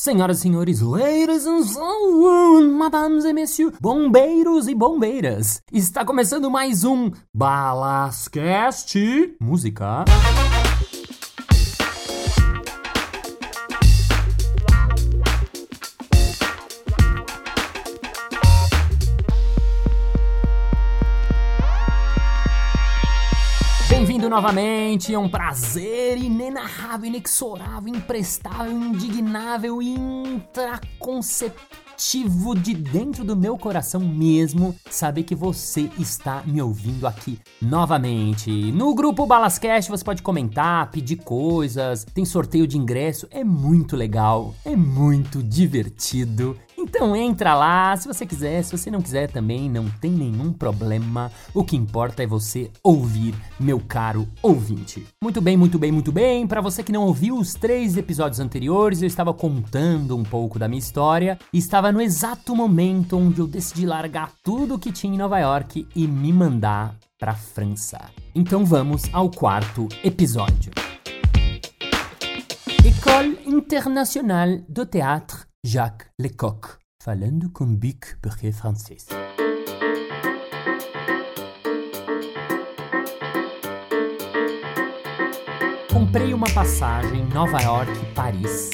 Senhoras e senhores, ladies and gentlemen, madames e messieurs, bombeiros e bombeiras, está começando mais um Balascast Música. Bem-vindo novamente, é um prazer inenarrável, inexorável, imprestável, indignável intraconceptivo de dentro do meu coração mesmo saber que você está me ouvindo aqui novamente. No grupo Balascast você pode comentar, pedir coisas, tem sorteio de ingresso, é muito legal, é muito divertido. Então entra lá, se você quiser, se você não quiser também, não tem nenhum problema. O que importa é você ouvir, meu caro ouvinte. Muito bem, muito bem, muito bem. Para você que não ouviu os três episódios anteriores, eu estava contando um pouco da minha história e estava no exato momento onde eu decidi largar tudo que tinha em Nova York e me mandar para França. Então vamos ao quarto episódio. École Internationale de Théâtre Jacques Lecoq, falando com bic porque francês. Comprei uma passagem Nova York Paris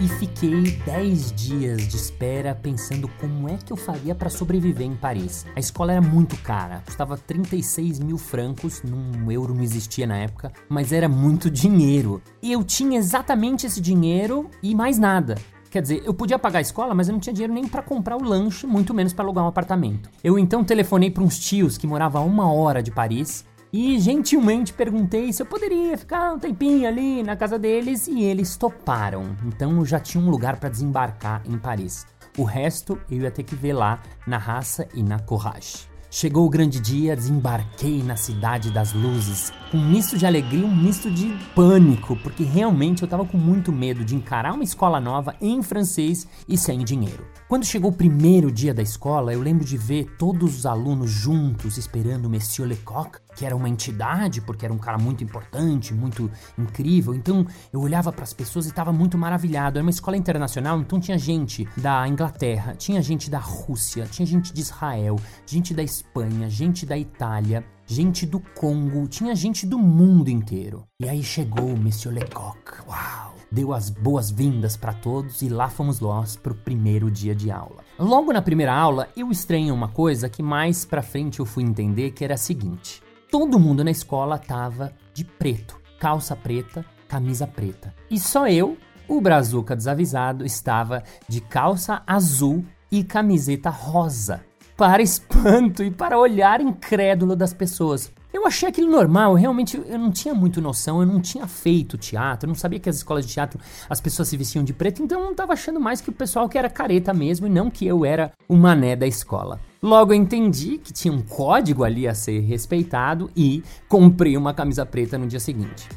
e fiquei 10 dias de espera pensando como é que eu faria para sobreviver em Paris. A escola era muito cara, custava 36 mil francos, num euro não existia na época, mas era muito dinheiro. E eu tinha exatamente esse dinheiro e mais nada. Quer dizer, eu podia pagar a escola, mas eu não tinha dinheiro nem para comprar o lanche, muito menos para alugar um apartamento. Eu então telefonei para uns tios que moravam a uma hora de Paris e gentilmente perguntei se eu poderia ficar um tempinho ali na casa deles e eles toparam. Então eu já tinha um lugar para desembarcar em Paris. O resto eu ia ter que ver lá na raça e na coragem. Chegou o grande dia, desembarquei na cidade das luzes, um misto de alegria, um misto de pânico, porque realmente eu estava com muito medo de encarar uma escola nova em francês e sem dinheiro. Quando chegou o primeiro dia da escola, eu lembro de ver todos os alunos juntos esperando o Monsieur Lecoq, que era uma entidade, porque era um cara muito importante, muito incrível. Então eu olhava para as pessoas e estava muito maravilhado. Era uma escola internacional, então tinha gente da Inglaterra, tinha gente da Rússia, tinha gente de Israel, gente da Espanha, gente da Itália, gente do Congo, tinha gente do mundo inteiro. E aí chegou o Monsieur Lecoq. Uau! Deu as boas-vindas para todos e lá fomos nós pro primeiro dia de aula. Logo na primeira aula, eu estranhei uma coisa que mais pra frente eu fui entender que era a seguinte: todo mundo na escola tava de preto, calça preta, camisa preta. E só eu, o brazuca desavisado, estava de calça azul e camiseta rosa para espanto e para olhar incrédulo das pessoas. Eu achei aquilo normal, realmente eu não tinha muito noção, eu não tinha feito teatro, eu não sabia que as escolas de teatro as pessoas se vestiam de preto, então eu não estava achando mais que o pessoal que era careta mesmo e não que eu era o mané da escola. Logo entendi que tinha um código ali a ser respeitado e comprei uma camisa preta no dia seguinte.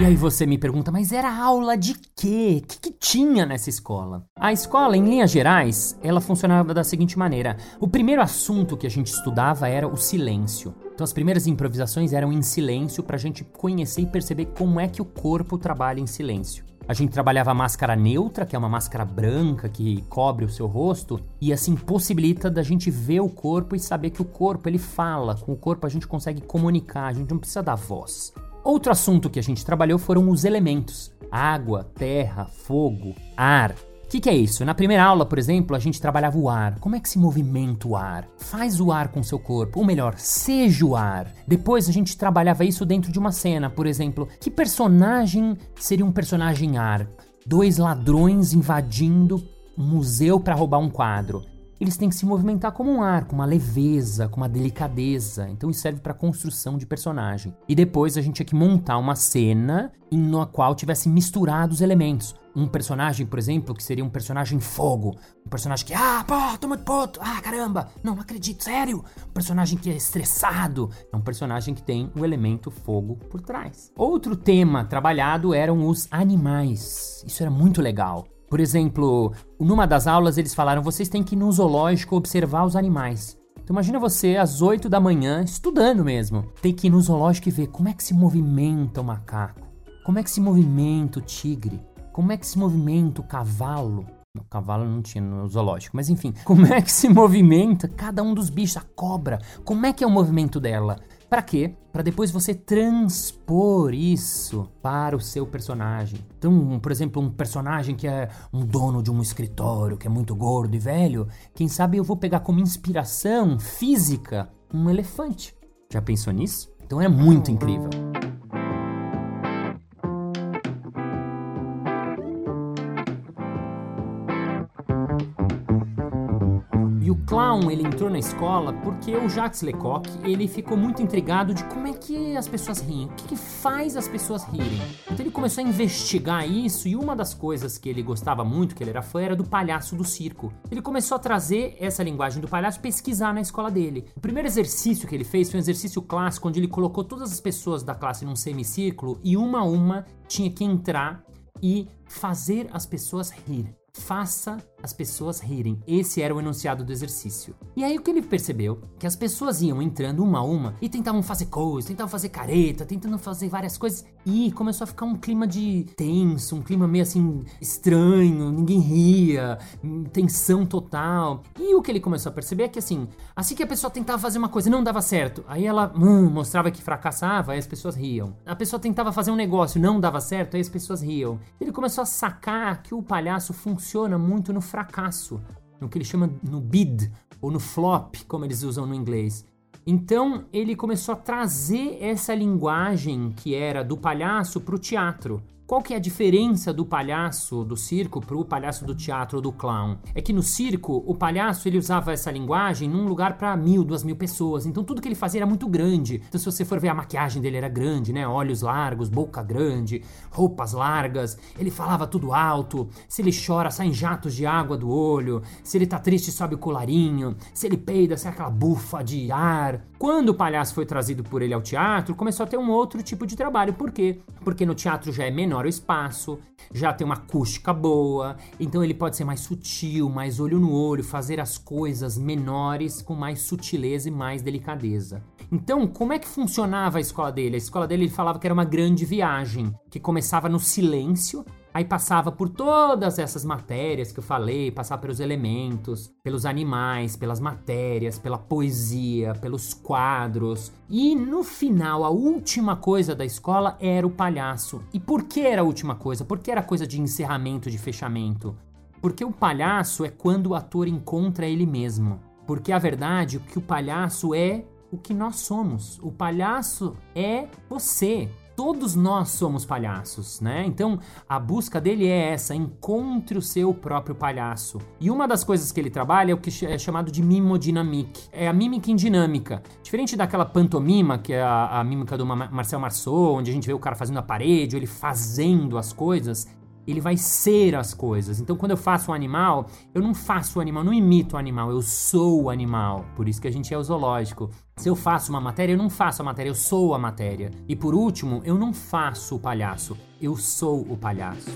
E aí você me pergunta, mas era aula de quê? O que, que, tinha nessa escola? A escola, em linhas gerais, ela funcionava da seguinte maneira: o primeiro assunto que a gente estudava era o silêncio. Então as primeiras improvisações eram em silêncio para a gente conhecer e perceber como é que o corpo trabalha em silêncio. A gente trabalhava a máscara neutra, que é uma máscara branca que cobre o seu rosto, e assim possibilita da gente ver o corpo e saber que o corpo ele fala. Com o corpo a gente consegue comunicar, a gente não precisa dar voz. Outro assunto que a gente trabalhou foram os elementos: água, terra, fogo, ar. O que, que, é isso? Na primeira aula, por exemplo, a gente trabalhava o ar. Como é que se movimenta o ar? Faz o ar com seu corpo, ou melhor, seja o ar. Depois a gente trabalhava isso dentro de uma cena, por exemplo. Que personagem seria um personagem ar? Dois ladrões invadindo um museu para roubar um quadro eles têm que se movimentar como um ar, com uma leveza, com uma delicadeza. Então isso serve para construção de personagem. E depois a gente tinha que montar uma cena na qual tivesse misturado os elementos. Um personagem, por exemplo, que seria um personagem fogo. Um personagem que, ah, pô, tô muito puto, ah, caramba, não, não acredito, sério. Um personagem que é estressado. É um personagem que tem o elemento fogo por trás. Outro tema trabalhado eram os animais. Isso era muito legal. Por exemplo, numa das aulas eles falaram: vocês têm que ir no zoológico observar os animais. Então imagina você às 8 da manhã, estudando mesmo. Tem que ir no zoológico e ver como é que se movimenta o macaco. Como é que se movimenta o tigre. Como é que se movimenta o cavalo. O cavalo não tinha no zoológico, mas enfim, como é que se movimenta cada um dos bichos, a cobra, como é que é o movimento dela? Para quê? Para depois você transpor isso para o seu personagem. Então, por exemplo, um personagem que é um dono de um escritório, que é muito gordo e velho, quem sabe eu vou pegar como inspiração física um elefante. Já pensou nisso? Então é muito incrível. Clown ele entrou na escola porque o Jacques Lecoq ele ficou muito intrigado de como é que as pessoas riem, o que, que faz as pessoas rirem. Então ele começou a investigar isso e uma das coisas que ele gostava muito, que ele era fã, era do palhaço do circo. Ele começou a trazer essa linguagem do palhaço pesquisar na escola dele. O primeiro exercício que ele fez foi um exercício clássico onde ele colocou todas as pessoas da classe num semicírculo e uma a uma tinha que entrar e fazer as pessoas rir. Faça as pessoas rirem. Esse era o enunciado do exercício. E aí o que ele percebeu? Que as pessoas iam entrando uma a uma e tentavam fazer coisas, tentavam fazer careta, tentando fazer várias coisas. E começou a ficar um clima de tenso, um clima meio assim estranho, ninguém ria, tensão total. E o que ele começou a perceber é que assim, assim que a pessoa tentava fazer uma coisa e não dava certo, aí ela hum, mostrava que fracassava, aí as pessoas riam. A pessoa tentava fazer um negócio, não dava certo, aí as pessoas riam. Ele começou a sacar que o palhaço funciona muito no fracasso, no que ele chama no bid ou no flop, como eles usam no inglês. Então ele começou a trazer essa linguagem que era do palhaço para o teatro. Qual que é a diferença do palhaço do circo para o palhaço do teatro ou do clown? É que no circo, o palhaço ele usava essa linguagem num lugar para mil, duas mil pessoas. Então tudo que ele fazia era muito grande. Então se você for ver a maquiagem dele era grande, né? Olhos largos, boca grande, roupas largas. Ele falava tudo alto. Se ele chora, saem jatos de água do olho. Se ele tá triste, sobe o colarinho. Se ele peida, sai aquela bufa de ar. Quando o palhaço foi trazido por ele ao teatro, começou a ter um outro tipo de trabalho. Por quê? Porque no teatro já é menor o espaço, já tem uma acústica boa, então ele pode ser mais sutil, mais olho no olho, fazer as coisas menores com mais sutileza e mais delicadeza. Então, como é que funcionava a escola dele? A escola dele ele falava que era uma grande viagem, que começava no silêncio Aí passava por todas essas matérias que eu falei, passava pelos elementos, pelos animais, pelas matérias, pela poesia, pelos quadros. E no final, a última coisa da escola era o palhaço. E por que era a última coisa? Porque era coisa de encerramento, de fechamento. Porque o palhaço é quando o ator encontra ele mesmo. Porque a verdade é que o palhaço é o que nós somos. O palhaço é você todos nós somos palhaços, né? Então a busca dele é essa: encontre o seu próprio palhaço. E uma das coisas que ele trabalha é o que é chamado de mimodinamic. É a mímica em dinâmica. Diferente daquela pantomima, que é a, a mímica do Marcel Marceau, onde a gente vê o cara fazendo a parede, ou ele fazendo as coisas ele vai ser as coisas. Então, quando eu faço um animal, eu não faço o animal, não imito o animal, eu sou o animal. Por isso que a gente é o zoológico. Se eu faço uma matéria, eu não faço a matéria, eu sou a matéria. E por último, eu não faço o palhaço, eu sou o palhaço.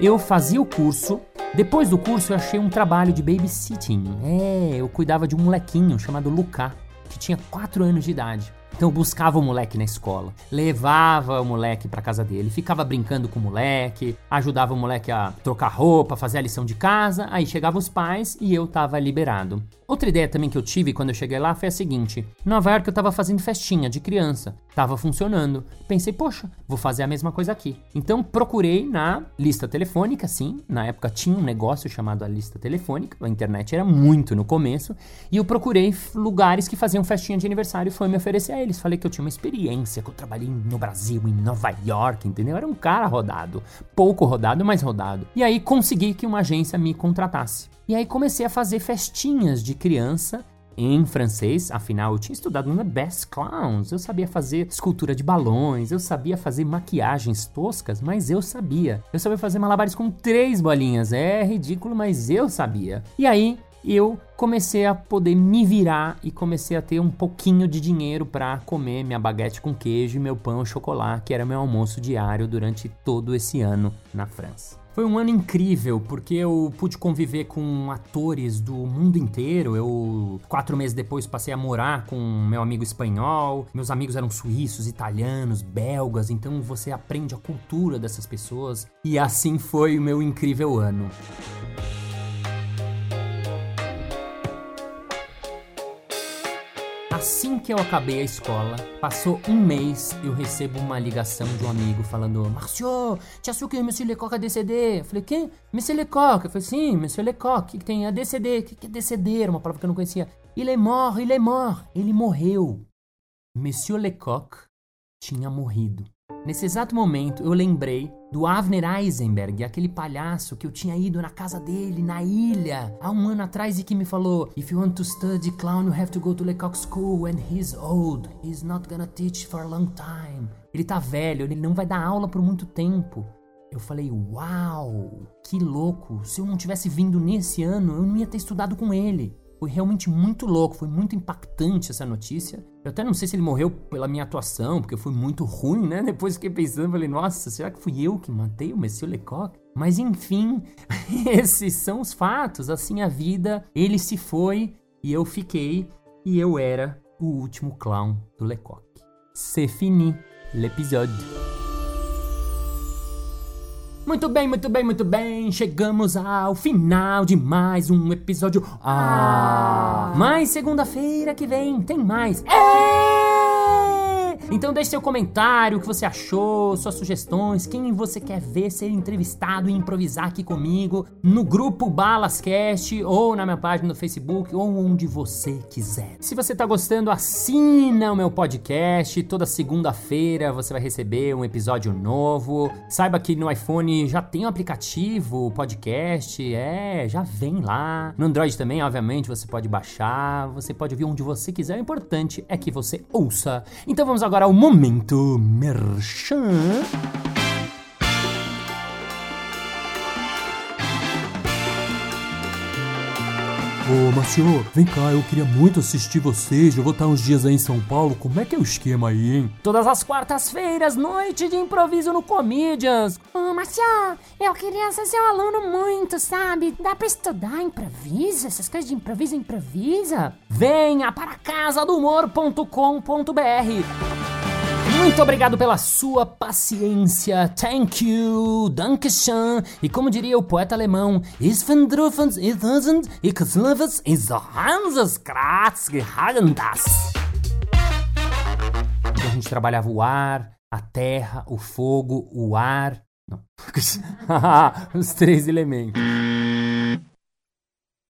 Eu fazia o curso depois do curso, eu achei um trabalho de babysitting. É, eu cuidava de um molequinho chamado Lucas que tinha 4 anos de idade. Então eu buscava o moleque na escola, levava o moleque para casa dele, ficava brincando com o moleque, ajudava o moleque a trocar roupa, fazer a lição de casa, aí chegavam os pais e eu tava liberado. Outra ideia também que eu tive quando eu cheguei lá foi a seguinte: Nova York eu tava fazendo festinha de criança, tava funcionando. Pensei, poxa, vou fazer a mesma coisa aqui. Então procurei na lista telefônica, sim, na época tinha um negócio chamado a lista telefônica, a internet era muito no começo, e eu procurei lugares que faziam festinha de aniversário e foi me oferecer a eles. Falei que eu tinha uma experiência, que eu trabalhei no Brasil, em Nova York, entendeu? Era um cara rodado, pouco rodado, mas rodado. E aí consegui que uma agência me contratasse. E aí comecei a fazer festinhas de criança em francês, afinal eu tinha estudado no Best Clowns, eu sabia fazer escultura de balões, eu sabia fazer maquiagens toscas, mas eu sabia. Eu sabia fazer malabares com três bolinhas, é ridículo, mas eu sabia. E aí eu comecei a poder me virar e comecei a ter um pouquinho de dinheiro para comer minha baguete com queijo e meu pão e chocolate, que era meu almoço diário durante todo esse ano na França. Foi um ano incrível, porque eu pude conviver com atores do mundo inteiro. Eu, quatro meses depois, passei a morar com meu amigo espanhol. Meus amigos eram suíços, italianos, belgas, então você aprende a cultura dessas pessoas. E assim foi o meu incrível ano. Assim que eu acabei a escola, passou um mês, eu recebo uma ligação de um amigo falando: Marcio, que Monsieur Lecoq a décédé? Eu falei: quem? Monsieur Lecoq. Eu falei: sim, Monsieur Lecoq. O que, que tem? A décédé. O que, que é décédé? Era uma palavra que eu não conhecia. Il est mort, il est mort. Ele morreu. Monsieur Lecoq tinha morrido. Nesse exato momento, eu lembrei do Avner Eisenberg, aquele palhaço que eu tinha ido na casa dele, na ilha, há um ano atrás e que me falou: If you want to study clown, you have to go to Lecoq School and he's old. He's not gonna teach for a long time. Ele tá velho, ele não vai dar aula por muito tempo. Eu falei: Uau, que louco! Se eu não tivesse vindo nesse ano, eu não ia ter estudado com ele. Foi realmente muito louco, foi muito impactante essa notícia. Eu até não sei se ele morreu pela minha atuação, porque foi muito ruim, né? Depois fiquei pensando, falei, nossa, será que fui eu que matei o Monsieur Lecoq? Mas enfim, esses são os fatos, assim a vida, ele se foi e eu fiquei, e eu era o último clown do Lecoq. C'est fini l'épisode. Muito bem, muito bem, muito bem. Chegamos ao final de mais um episódio. Ah! Mas segunda-feira que vem tem mais. É! Então deixe seu comentário, o que você achou, suas sugestões, quem você quer ver ser entrevistado e improvisar aqui comigo no grupo Balascast ou na minha página no Facebook ou onde você quiser. Se você tá gostando, assina o meu podcast. Toda segunda-feira você vai receber um episódio novo. Saiba que no iPhone já tem o um aplicativo podcast, é, já vem lá. No Android também, obviamente, você pode baixar, você pode ouvir onde você quiser. O importante é que você ouça. Então vamos agora ao momento merchan. Ô, Marcio, vem cá, eu queria muito assistir vocês. Eu vou estar uns dias aí em São Paulo. Como é que é o esquema aí, hein? Todas as quartas-feiras, noite de improviso no Comedians. Ô, Marcio, eu queria ser seu aluno muito, sabe? Dá pra estudar improviso? Essas coisas de improviso, improvisa? Venha para casadohumor.com.br. Muito obrigado pela sua paciência. Thank you. Dankeschön. E como diria o poeta alemão, Isvendrufens isvend ikslevens ishanses kratz gehagendas. A gente trabalhava o ar, a terra, o fogo, o ar. Os três elementos.